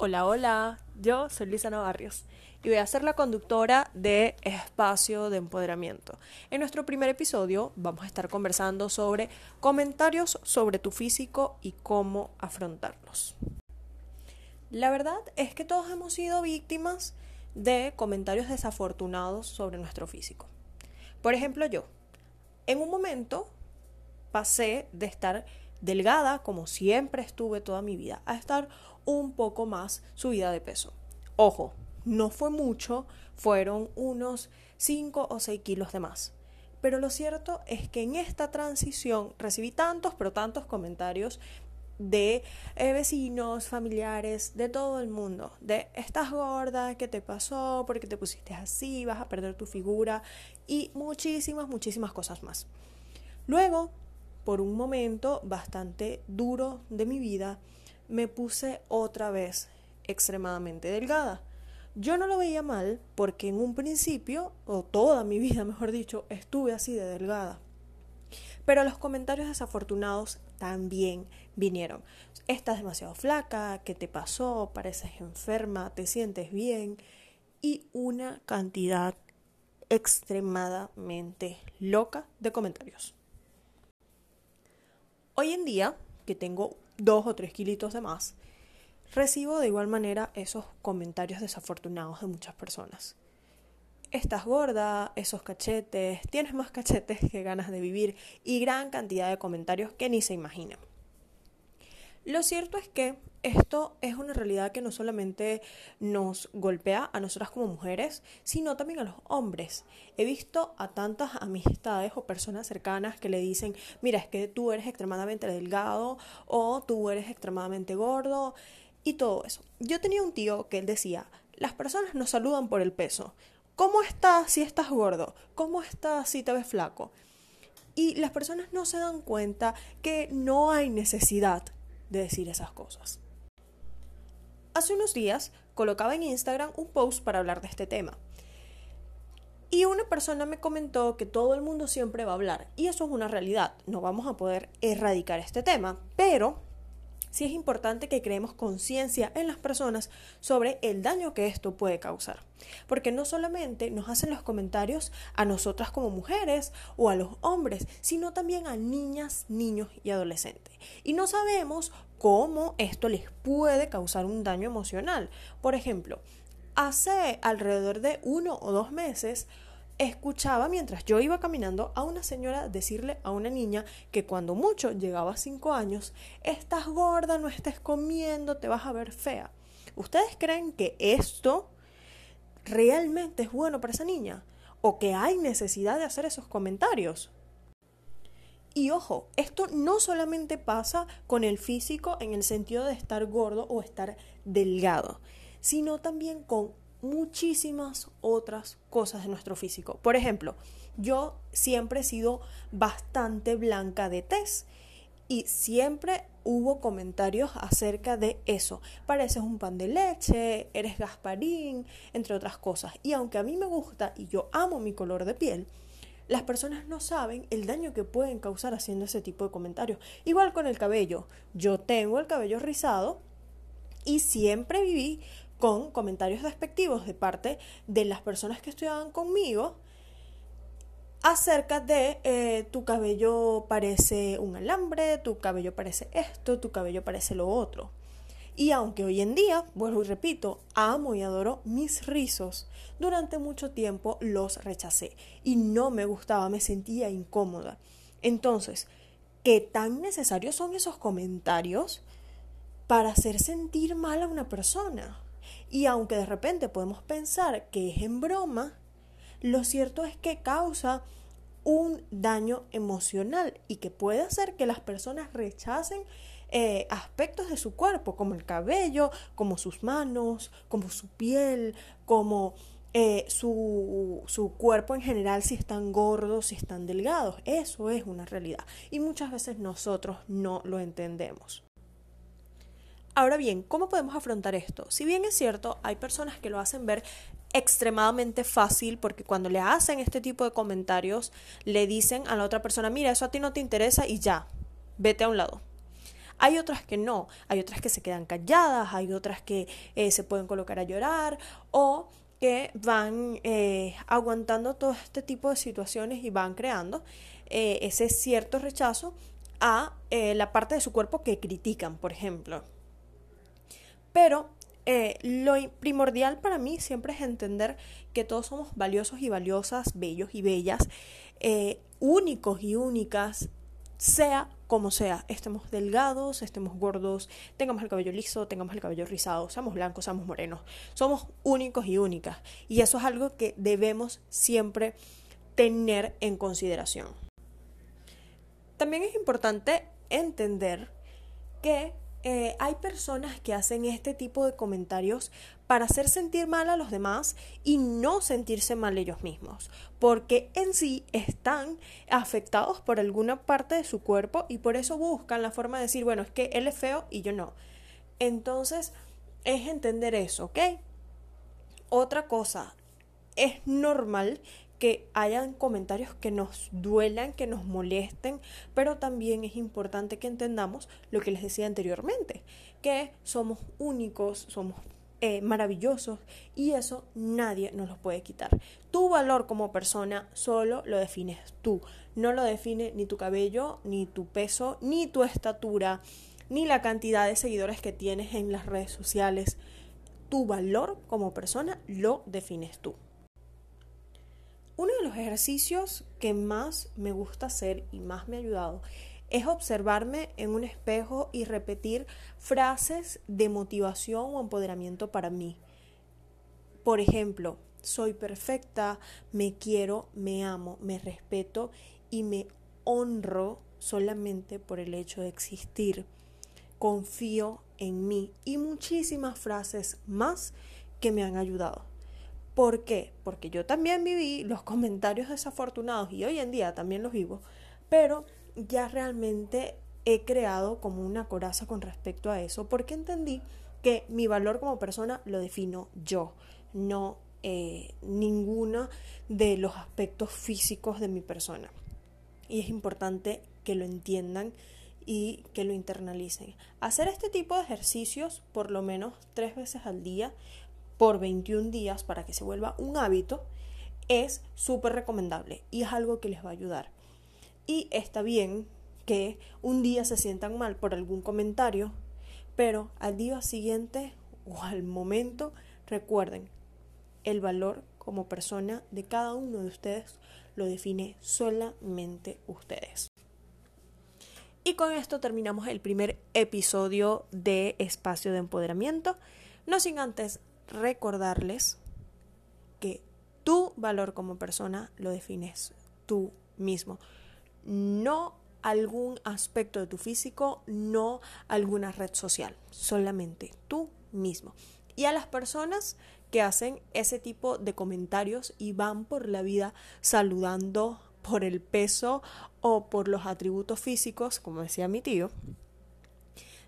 Hola, hola, yo soy Lisa Navarrios y voy a ser la conductora de Espacio de Empoderamiento. En nuestro primer episodio vamos a estar conversando sobre comentarios sobre tu físico y cómo afrontarlos. La verdad es que todos hemos sido víctimas de comentarios desafortunados sobre nuestro físico. Por ejemplo, yo, en un momento pasé de estar delgada, como siempre estuve toda mi vida, a estar un poco más subida de peso. Ojo, no fue mucho, fueron unos 5 o 6 kilos de más. Pero lo cierto es que en esta transición recibí tantos, pero tantos comentarios de eh, vecinos, familiares, de todo el mundo, de estás gorda, ¿qué te pasó? ¿Por qué te pusiste así? ¿Vas a perder tu figura? Y muchísimas, muchísimas cosas más. Luego, por un momento bastante duro de mi vida, me puse otra vez extremadamente delgada. Yo no lo veía mal porque en un principio, o toda mi vida mejor dicho, estuve así de delgada. Pero los comentarios desafortunados también vinieron. Estás demasiado flaca, ¿qué te pasó? Pareces enferma, te sientes bien. Y una cantidad extremadamente loca de comentarios. Hoy en día, que tengo dos o tres kilitos de más, recibo de igual manera esos comentarios desafortunados de muchas personas. Estás gorda, esos cachetes, tienes más cachetes que ganas de vivir y gran cantidad de comentarios que ni se imaginan. Lo cierto es que esto es una realidad que no solamente nos golpea a nosotras como mujeres, sino también a los hombres. He visto a tantas amistades o personas cercanas que le dicen, mira, es que tú eres extremadamente delgado o tú eres extremadamente gordo y todo eso. Yo tenía un tío que él decía, las personas nos saludan por el peso. ¿Cómo estás si estás gordo? ¿Cómo estás si te ves flaco? Y las personas no se dan cuenta que no hay necesidad de decir esas cosas. Hace unos días colocaba en Instagram un post para hablar de este tema. Y una persona me comentó que todo el mundo siempre va a hablar. Y eso es una realidad. No vamos a poder erradicar este tema. Pero sí es importante que creemos conciencia en las personas sobre el daño que esto puede causar. Porque no solamente nos hacen los comentarios a nosotras como mujeres o a los hombres, sino también a niñas, niños y adolescentes. Y no sabemos cómo esto les puede causar un daño emocional. Por ejemplo, hace alrededor de uno o dos meses, escuchaba mientras yo iba caminando a una señora decirle a una niña que cuando mucho llegaba a cinco años, estás gorda, no estés comiendo, te vas a ver fea. ¿Ustedes creen que esto realmente es bueno para esa niña? ¿O que hay necesidad de hacer esos comentarios? Y ojo, esto no solamente pasa con el físico en el sentido de estar gordo o estar delgado, sino también con muchísimas otras cosas de nuestro físico. Por ejemplo, yo siempre he sido bastante blanca de tez y siempre hubo comentarios acerca de eso. Pareces un pan de leche, eres Gasparín, entre otras cosas. Y aunque a mí me gusta y yo amo mi color de piel, las personas no saben el daño que pueden causar haciendo ese tipo de comentarios. Igual con el cabello. Yo tengo el cabello rizado y siempre viví con comentarios despectivos de parte de las personas que estudiaban conmigo acerca de eh, tu cabello parece un alambre, tu cabello parece esto, tu cabello parece lo otro. Y aunque hoy en día, vuelvo y repito, amo y adoro mis rizos, durante mucho tiempo los rechacé y no me gustaba, me sentía incómoda. Entonces, ¿qué tan necesarios son esos comentarios para hacer sentir mal a una persona? Y aunque de repente podemos pensar que es en broma, lo cierto es que causa un daño emocional y que puede hacer que las personas rechacen eh, aspectos de su cuerpo, como el cabello, como sus manos, como su piel, como eh, su, su, cuerpo en general, si están gordos, si están delgados. Eso es una realidad. Y muchas veces nosotros no lo entendemos. Ahora bien, ¿cómo podemos afrontar esto? Si bien es cierto, hay personas que lo hacen ver extremadamente fácil porque cuando le hacen este tipo de comentarios, le dicen a la otra persona, mira, eso a ti no te interesa y ya, vete a un lado. Hay otras que no, hay otras que se quedan calladas, hay otras que eh, se pueden colocar a llorar o que van eh, aguantando todo este tipo de situaciones y van creando eh, ese cierto rechazo a la parte de su cuerpo que critican, por ejemplo. Pero lo primordial para mí siempre es entender que todos somos valiosos y valiosas, bellos y bellas, únicos y únicas, sea como sea, estemos delgados, estemos gordos, tengamos el cabello liso, tengamos el cabello rizado, seamos blancos, seamos morenos, somos únicos y únicas. Y eso es algo que debemos siempre tener en consideración. También es importante entender que eh, hay personas que hacen este tipo de comentarios para hacer sentir mal a los demás y no sentirse mal ellos mismos, porque en sí están afectados por alguna parte de su cuerpo y por eso buscan la forma de decir, bueno, es que él es feo y yo no. Entonces, es entender eso, ¿ok? Otra cosa, es normal que hayan comentarios que nos duelan, que nos molesten, pero también es importante que entendamos lo que les decía anteriormente, que somos únicos, somos eh, maravillosos y eso nadie nos lo puede quitar. Tu valor como persona solo lo defines tú, no lo define ni tu cabello, ni tu peso, ni tu estatura, ni la cantidad de seguidores que tienes en las redes sociales. Tu valor como persona lo defines tú. Uno de los ejercicios que más me gusta hacer y más me ha ayudado es observarme en un espejo y repetir frases de motivación o empoderamiento para mí. Por ejemplo, soy perfecta, me quiero, me amo, me respeto y me honro solamente por el hecho de existir. Confío en mí y muchísimas frases más que me han ayudado. ¿Por qué? Porque yo también viví los comentarios desafortunados y hoy en día también los vivo, pero ya realmente he creado como una coraza con respecto a eso, porque entendí que mi valor como persona lo defino yo, no eh, ninguno de los aspectos físicos de mi persona. Y es importante que lo entiendan y que lo internalicen. Hacer este tipo de ejercicios por lo menos tres veces al día por 21 días para que se vuelva un hábito es súper recomendable y es algo que les va a ayudar. Y está bien que un día se sientan mal por algún comentario, pero al día siguiente o al momento recuerden, el valor como persona de cada uno de ustedes lo define solamente ustedes. Y con esto terminamos el primer episodio de Espacio de Empoderamiento. No sin antes recordarles que tu valor como persona lo defines tú mismo. No algún aspecto de tu físico, no alguna red social, solamente tú mismo. Y a las personas que hacen ese tipo de comentarios y van por la vida saludando por el peso o por los atributos físicos, como decía mi tío,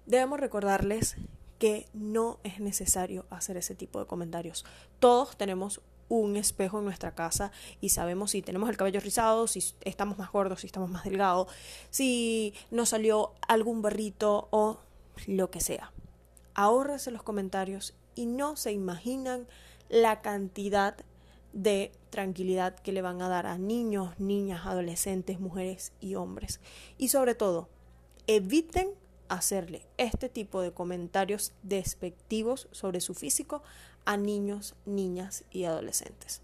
debemos recordarles que no es necesario hacer ese tipo de comentarios. Todos tenemos un espejo en nuestra casa y sabemos si tenemos el cabello rizado, si estamos más gordos, si estamos más delgados, si nos salió algún barrito o lo que sea. Ahórrese los comentarios y no se imaginan la cantidad de tranquilidad que le van a dar a niños, niñas, adolescentes, mujeres y hombres. Y sobre todo, eviten hacerle este tipo de comentarios despectivos sobre su físico a niños, niñas y adolescentes.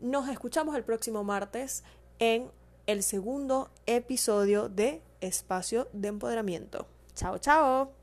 Nos escuchamos el próximo martes en el segundo episodio de Espacio de Empoderamiento. Chao, chao.